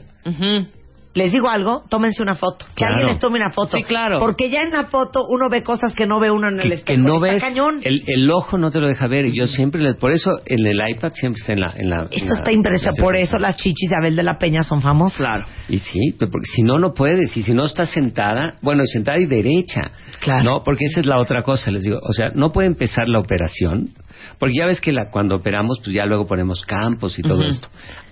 les digo algo, tómense una foto. Que alguien les tome una foto. Sí, claro. Porque ya en la foto uno ve cosas que no ve uno en el espejo. Que no ves, cañón. El, ojo no te lo deja ver. Y yo siempre, les, por eso en el iPad siempre está en la... En la eso está impresionante. Por eso las chichis de Abel de la Peña son famosas. Claro. Y sí, porque si no, no puedes. Y si no estás sentada, bueno, sentada y derecha. Claro. No, porque esa es la otra cosa, les digo. O sea, no puede empezar la operación porque ya ves que la, cuando operamos, pues ya luego ponemos campos y todo esto.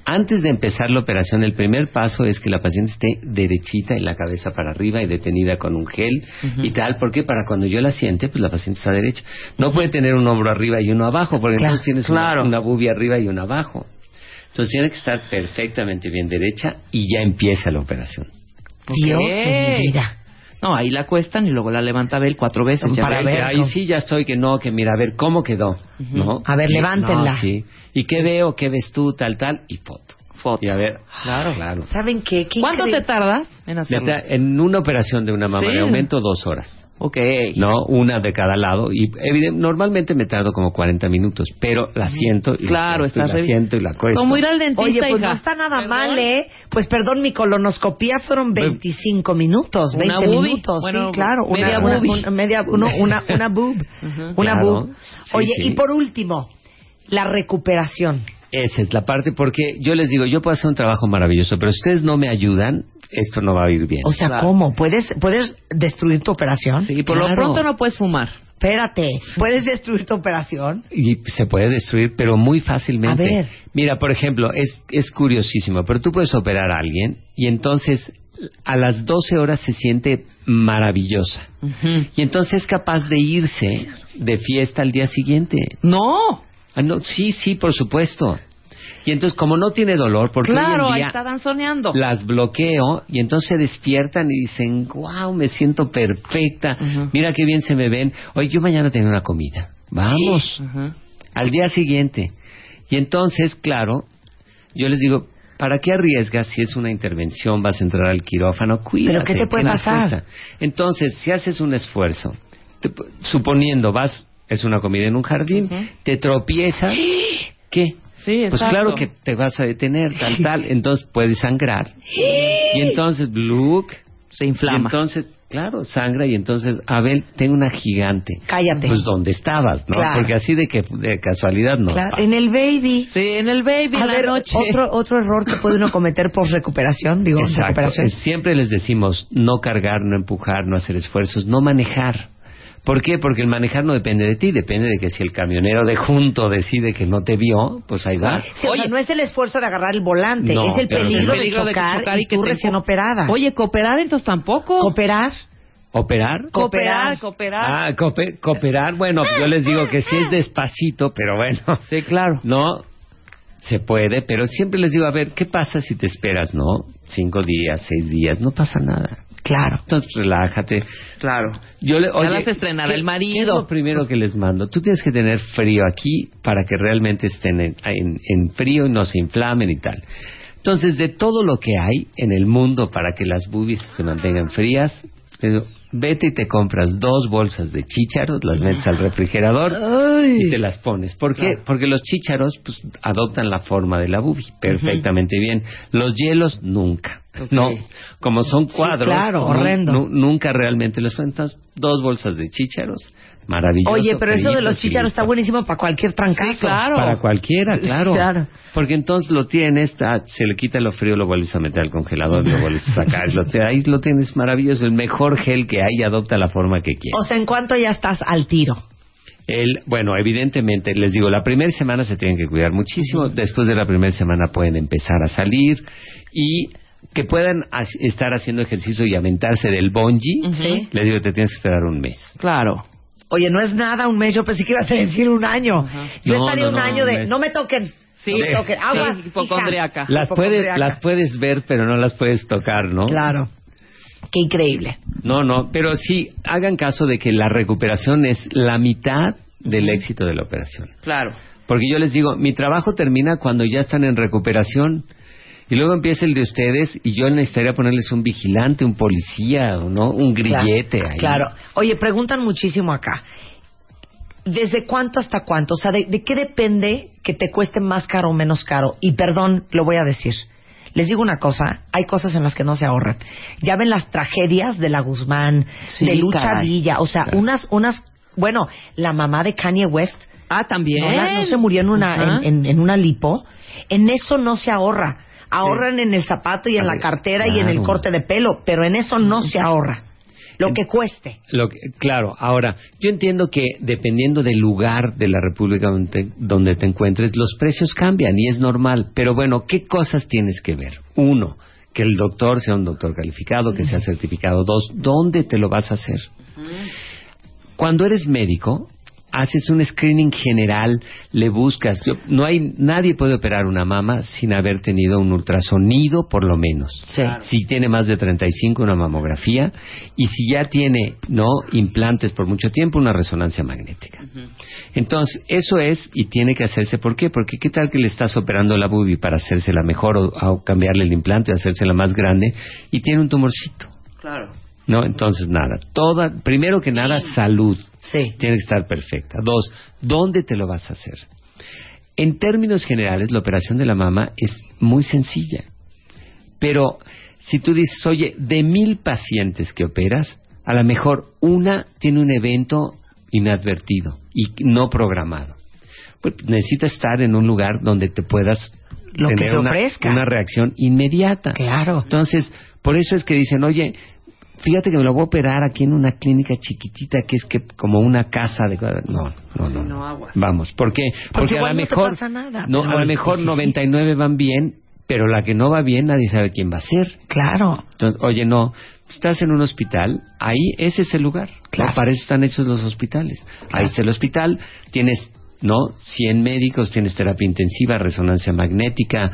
Antes de empezar la operación, el primer paso es que la paciente esté derechita y la cabeza para arriba y detenida con un gel y tal, porque para cuando yo la siente, pues la paciente está derecha. No puede tener un hombro arriba y uno abajo, porque entonces tienes una, una bubia arriba y una abajo. Entonces tiene que estar perfectamente bien derecha y ya empieza la operación. Dios mira. No, ahí la cuestan y luego la levanta Abel cuatro veces. para ver, ahí sí ya estoy que no, que mira, a ver cómo quedó. ¿no? A ver, levántenla. sí. ¿Y qué veo? ¿Qué ves tú? Tal, tal. Y foto. Foto. Y a ver, claro. claro. ¿Saben qué? ¿Cuánto te tardas en hacerlo? En una operación de una mama de aumento, dos horas. Ok. No, una de cada lado. Y normalmente me tardo como 40 minutos, pero la siento y claro, la, la siento y la cuesto. Como ir al dentista, Oye, pues no está nada mal, ¿eh? Pues perdón, mi colonoscopía fueron 25 minutos, 20 minutos. sí, claro. Media una, una, media, una, una boob. [LAUGHS] Una boob. Oye, y por último, la recuperación. Esa es la parte, porque yo les digo, yo puedo hacer un trabajo maravilloso, pero ustedes no me ayudan, esto no va a ir bien. O sea, ¿cómo? ¿Puedes, ¿Puedes destruir tu operación? Sí, por lo pronto no puedes fumar. Espérate, ¿puedes destruir tu operación? Y se puede destruir, pero muy fácilmente. A ver. Mira, por ejemplo, es, es curiosísimo, pero tú puedes operar a alguien y entonces a las 12 horas se siente maravillosa. Y entonces es capaz de irse de fiesta al día siguiente. No. Ah, no, sí, sí, por supuesto. Y entonces, como no tiene dolor, porque claro, hoy en día está danzoneando. las bloqueo y entonces se despiertan y dicen, wow, me siento perfecta, mira qué bien se me ven. Oye, yo mañana tengo una comida. Vamos. Al día siguiente. Y entonces, claro, yo les digo, ¿para qué arriesgas si es una intervención, vas a entrar al quirófano? Cuídate. ¿Pero qué te puede pasar? Entonces, si haces un esfuerzo, suponiendo vas, es una comida en un jardín, te tropiezas, ¿qué? Sí, pues claro que te vas a detener, tal, tal, [LAUGHS] entonces puedes sangrar. Y entonces, look, se inflama. Y entonces, claro, sangra y entonces, Abel, tengo una gigante. Cállate. Pues donde estabas, ¿no? Porque así de que de casualidad no. Claro, en el baby. Sí, en el baby, a en ver, la noche. Otro, [LAUGHS] otro error que puede uno cometer por recuperación, digo, Exacto. recuperación. Siempre les decimos no cargar, no empujar, no hacer esfuerzos, no manejar. ¿Por qué? Porque el manejar no depende de ti, depende de que si el camionero de junto decide que no te vio, pues ahí va. Oye, no es el esfuerzo de agarrar el volante, es el peligro, de, chocar y, tú recién operada. Oye, cooperar entonces tampoco. ¿Cooperar? ¿Operar? Cooperar, cooperar. Ah, cooperar. Bueno, yo les digo que sí es despacito, pero bueno. Sí, claro. No, se puede, pero siempre les digo, a ver, ¿qué pasa si te esperas, no? Cinco días, seis días, no pasa nada. Claro. Entonces relájate. Claro. Yo le, oye, vas a estrenar el marido. es lo primero que les mando? Tú tienes que tener frío aquí para que realmente estén en, en frío y no se inflamen y tal. Entonces, de todo lo que hay en el mundo para que las boobies se mantengan frías, vete y te compras dos bolsas de chícharos, las metes al refrigerador y te las pones. ¿Por qué? Porque los chícharos pues, adoptan la forma de la boobie perfectamente bien. Los hielos nunca. No, como son cuadros, claro, horrendo. nunca realmente los cuentas. Dos bolsas de chícharos, maravilloso. Oye, pero eso de los chícharos está buenísimo para cualquier trancazo. claro. Para cualquiera, [LAUGHS] claro. Porque entonces lo tienes, ah, se le quita lo frío, lo vuelves a meter al congelador, lo vuelves a sacar, lo, ahí lo tienes maravilloso, el mejor gel que hay adopta la forma que quieres. O sea, ¿en cuánto ya estás al tiro? El, bueno, evidentemente, les digo, la primera semana se tienen que cuidar muchísimo, después de la primera semana pueden empezar a salir y que puedan estar haciendo ejercicio y aventarse del bungee, les digo, te tienes que esperar un mes. Claro. Oye, no es nada un mes, yo pensé que ibas a decir un año. Yo estaría un año de, no me toquen. Sí, no me toquen. Agua, hipocondriaca. Las puedes, las puedes ver, pero no las puedes tocar, ¿no? Claro. Qué increíble. No, no, pero sí, hagan caso de que la recuperación es la mitad del éxito de la operación. Claro. Porque yo les digo, mi trabajo termina cuando ya están en recuperación. Y luego empieza el de ustedes y yo necesitaría ponerles un vigilante, un policía, ¿no? Un grillete. Claro, claro. Oye, preguntan muchísimo acá. ¿Desde cuánto hasta cuánto? O sea, ¿de, ¿de, qué depende que te cueste más caro o menos caro? Y perdón, lo voy a decir. Les digo una cosa, hay cosas en las que no se ahorran. Ya ven las tragedias de la Guzmán, de Lucha Villa, o sea, unas, unas, bueno, la mamá de Kanye West. Ah, también. No, se murió en una, en, una lipo. En eso no se ahorra. Ahorran en el zapato y en la cartera y en el corte de pelo, pero en eso no se ahorra. Lo que cueste. Lo claro, ahora, yo entiendo que dependiendo del lugar de la República donde, te encuentres, los precios cambian y es normal. Pero bueno, ¿qué cosas tienes que ver? Uno, que el doctor sea un doctor calificado, que sea certificado. Dos, ¿dónde te lo vas a hacer? Cuando eres médico, haces un screening general, le buscas. no hay nadie puede operar una mama sin haber tenido un ultrasonido por lo menos. Si tiene más de 35 una mamografía y si ya tiene no implantes por mucho tiempo una resonancia magnética. Entonces, eso es y tiene que hacerse ¿por qué? Porque qué tal que le estás operando la bubi para hacérsela mejor o, o cambiarle el implante, o hacérsela más grande y tiene un tumorcito. Claro. No, entonces nada. Toda, primero que nada, salud. Sí. Tiene que estar perfecta. Dos, ¿dónde te lo vas a hacer? En términos generales, la operación de la mama es muy sencilla. Pero si tú dices, oye, de mil pacientes que operas, a lo mejor una tiene un evento inadvertido y no programado. Pues necesitas estar en un lugar donde te puedas lo tener que una, una reacción inmediata. Claro. Entonces, Por eso es que dicen, oye, fíjate que me lo voy a operar aquí en una clínica chiquitita que es que como una casa de no no no, no. vamos porque porque, a lo mejor no a lo mejor 99 van bien pero la que no va bien nadie sabe quién va a ser. Claro. Oye no estás en un hospital ahí ese es el lugar. Claro. para eso están hechos los hospitales. Ahí está el hospital tienes ¿no? 100 médicos, tienes terapia intensiva, resonancia magnética,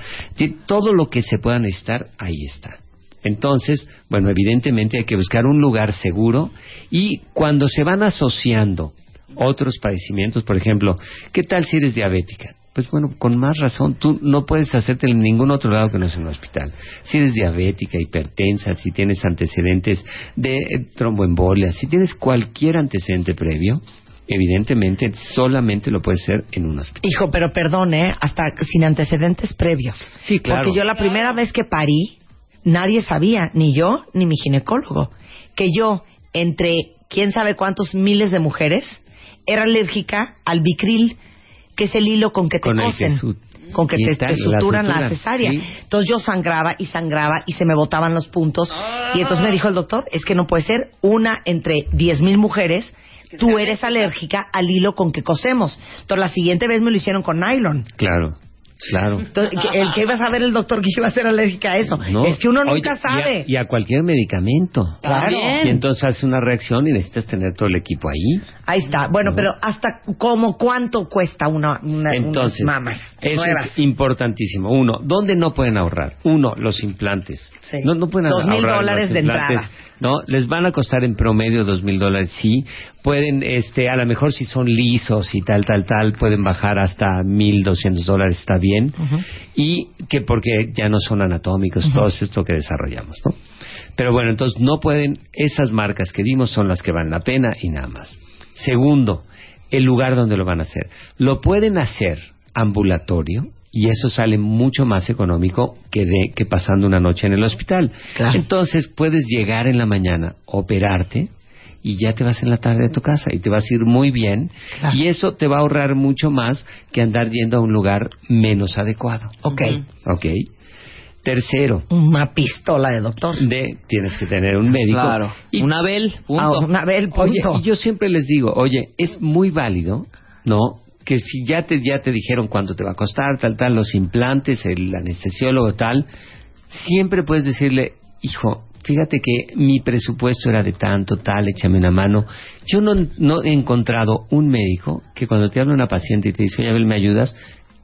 todo lo que se pueda necesitar, ahí está. Entonces, bueno, evidentemente hay que buscar un lugar seguro y cuando se van asociando otros padecimientos, por ejemplo, ¿qué tal si eres diabética? Pues bueno, con más razón, tú no puedes hacerte en ningún otro lado que no sea en un hospital. Si eres diabética, hipertensa, si tienes antecedentes de eh, tromboembolia, si tienes cualquier antecedente previo, evidentemente solamente lo puede ser en un hospital. Hijo, pero perdone, hasta sin antecedentes previos. Sí, claro. Porque yo la primera vez que parí, nadie sabía, ni yo ni mi ginecólogo, que yo, entre quién sabe cuántos miles de mujeres, era alérgica al bicril, que es el hilo con que te cosen. con que te, suturan la, cesárea. Entonces yo sangraba y sangraba y se me botaban los puntos. Y entonces me dijo el doctor, es que no puede ser una entre diez mil mujeres tú eres alérgica al hilo con que cosemos. Entonces la siguiente vez me lo hicieron con nylon. Claro. Claro. el que iba a saber el doctor que iba a ser alérgica a eso. es que uno nunca sabe. Y a, cualquier medicamento. Claro. Y entonces hace una reacción y necesitas tener todo el equipo ahí. Ahí está. Bueno, pero hasta como cuánto cuesta una, una entonces, mamas Eso es importantísimo. Uno, ¿dónde no pueden ahorrar? Uno, los implantes. Sí. No, no pueden Dos mil dólares de entrada. No, les van a costar en promedio dos mil dólares, sí. Pueden, este, a lo mejor si son lisos y tal, tal, tal, pueden bajar hasta mil doscientos dólares, está bien. Y que porque ya no son anatómicos, todo esto que desarrollamos, ¿no? Pero bueno, entonces no pueden, esas marcas que dimos son las que valen la pena y nada más. Segundo, el lugar donde lo van a hacer. Lo pueden hacer ambulatorio, y eso sale mucho más económico que, de, que pasando una noche en el hospital. Entonces puedes llegar en la mañana, operarte y ya te vas en la tarde a tu casa y te vas a ir muy bien y eso te va a ahorrar mucho más que andar yendo a un lugar menos adecuado. Ok. Ok. Tercero. Una pistola de doctor. De, tienes que tener un médico. Claro. Y, una Bel, punto. Ah, punto. y yo siempre les digo, oye, es muy válido, ¿no? Que si ya te, ya te dijeron cuánto te va a costar, tal, tal, los implantes, el anestesiólogo, tal, siempre puedes decirle, hijo, fíjate que mi presupuesto era de tanto, tal, échame una mano. Yo no, no he encontrado un médico que cuando te habla una paciente y te dice, oye, Abel, ¿me ayudas?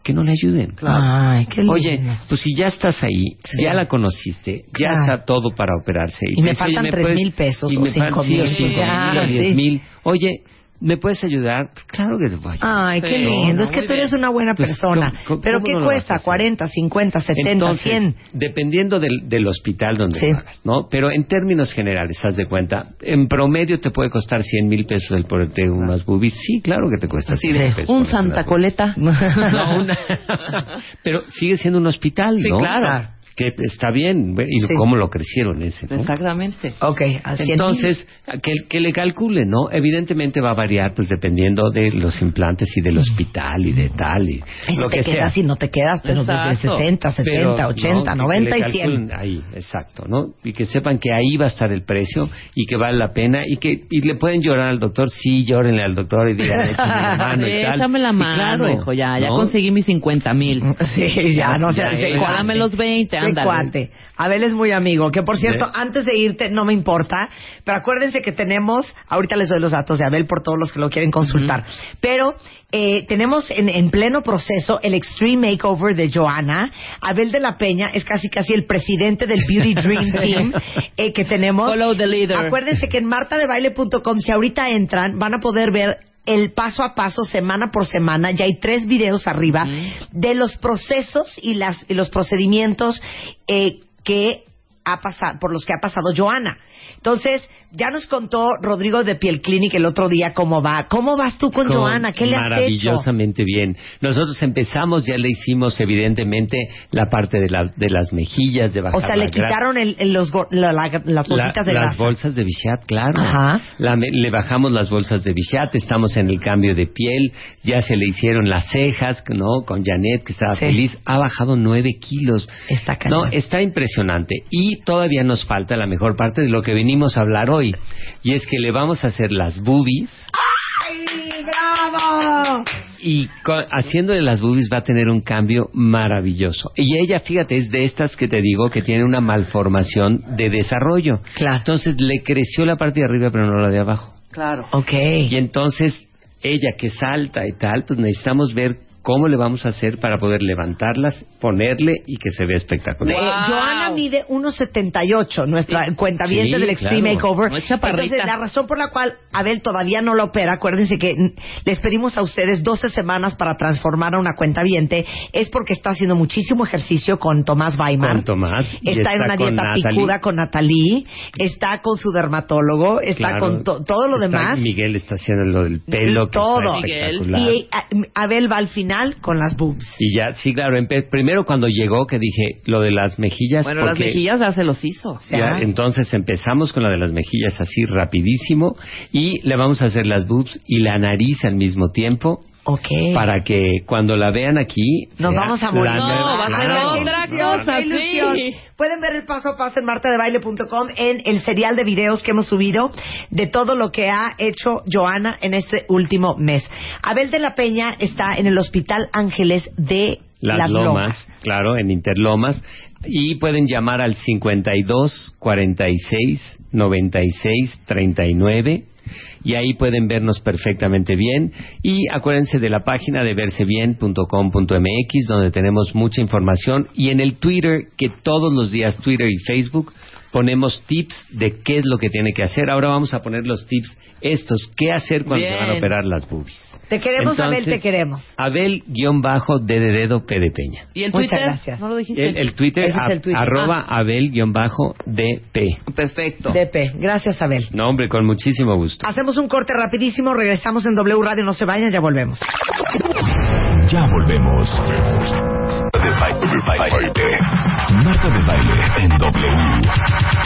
Que no le ayuden. Ay, qué Oye, pues si ya estás ahí, ya la conociste, ya está todo para operarse. Y, me faltan tres mil pesos o cinco mil. o diez mil. Oye, ¿Me puedes ayudar? Pues claro que te voy a Ay, qué lindo. es que tú eres una buena pues, persona. ¿Pero qué cuesta? ¿40, 50, 70, Entonces, 100? Dependiendo del, del hospital donde lo hagas, ¿no? Pero en términos generales, haz de cuenta, en promedio te puede costar 100 mil pesos el ponerte unas boobies. Sí, claro que te cuesta 100 pesos. Un Santa Coleta. [LAUGHS] No, una... [LAUGHS] Pero sigue siendo un hospital, ¿no? Sí, claro que está bien, y cómo lo crecieron ese, ¿no? Exactamente. Ok, Entonces, que, que, le calcule, ¿no? Evidentemente va a variar, pues dependiendo de los implantes y del hospital y de tal, y, lo que te quedas sea. no te quedas, pero desde 60, 70, 80, 90 y 100. Ahí, exacto, ¿no? Y que sepan que ahí va a estar el precio y que vale la pena y que y le pueden llorar al doctor, sí, llórenle al doctor y digan, échame la [LAUGHS] mano y tal. Échame la mano, claro, hijo, ya, ya conseguí mis 50 mil. Sí, ya, no sé, dame los 20, cuate. Abel es muy amigo. Que por cierto, antes de irte, no me importa, pero acuérdense que tenemos, ahorita les doy los datos de Abel por todos los que lo quieren consultar, pero eh, tenemos en, pleno proceso el Extreme Makeover de Joana. Abel de la Peña es casi casi el presidente del Beauty Dream [LAUGHS] Team eh, que tenemos. Follow the leader. Acuérdense que en martadebaile.com, si ahorita entran, van a poder ver el paso a paso, semana por semana, ya hay tres videos arriba, de los procesos y, las, y los procedimientos eh, que ha pasado, por los que ha pasado Joana. Entonces, ya nos contó Rodrigo de Piel Clinic el otro día cómo va. ¿Cómo vas tú con, Joana? ¿Qué le has hecho? Maravillosamente bien. Nosotros empezamos, ya le hicimos evidentemente la parte de, la, de las mejillas, de bajar O sea, le quitaron el, los, las bolsitas de Las bolsas de Bichat, claro. Ajá. le bajamos las bolsas de Bichat, estamos en el cambio de piel, ya se le hicieron las cejas, ¿no? Con Janet, que estaba feliz. Ha bajado nueve kilos. Está No, está impresionante. Y todavía nos falta la mejor parte de lo que venimos a hablar hoy. Y es que le vamos a hacer las boobies. ¡Ay, bravo! Y haciéndole las boobies va a tener un cambio maravilloso. Y ella, fíjate, es de estas que te digo que tiene una malformación de desarrollo. Claro. Entonces le creció la parte de arriba pero no la de abajo. Claro. Ok. Y entonces ella que salta y tal, pues necesitamos ver cómo le vamos a hacer para poder levantarlas, ponerle y que se vea espectacular. Eh, Joana mide 1.78, nuestra cuenta bien del Extreme Makeover. Entonces, la razón por la cual Abel todavía no lo opera, acuérdense que les pedimos a ustedes 12 semanas para transformar a una cuenta viente, es porque está haciendo muchísimo ejercicio con Tomás Weimar. Con Tomás. Está, en una dieta picuda con Natalie, está con su dermatólogo, está con todo lo demás. Miguel está haciendo lo del pelo, todo. Y Abel va al final con las boobs. Y ya, sí, claro. Primero cuando llegó que dije lo de las mejillas. Bueno, las mejillas ya se los hizo. Ya, entonces empezamos con lo de las mejillas así rapidísimo y le vamos a hacer las boobs y la nariz al mismo tiempo. Okay. Para que cuando la vean aquí. Nos vamos a morir. No, va a ser otra cosa, sí. Pueden ver el paso a paso en martadebaile.com en el serial de videos que hemos subido de todo lo que ha hecho Joana en este último mes. Abel de la Peña está en el Hospital Ángeles de Las, Lomas, Claro, en Interlomas. Y pueden llamar al 52 46 96 39 y ahí pueden vernos perfectamente bien. Y acuérdense de la página de versebien.com.mx donde tenemos mucha información y en el Twitter, que todos los días Twitter y Facebook ponemos tips de qué es lo que tiene que hacer. Ahora vamos a poner los tips estos, qué hacer cuando se van a operar las boobies. Te queremos, Abel, te queremos. Abel-D de dedo P de Peña. ¿Y el Twitter? gracias. ¿No lo dijiste? El, Twitter, arroba ah. Abel-DP. Perfecto. DP. Gracias, Abel. No, hombre, con muchísimo gusto. Hacemos un corte rapidísimo, regresamos en W Radio, no se vayan, ya volvemos. Ya volvemos. Marta de baile en W.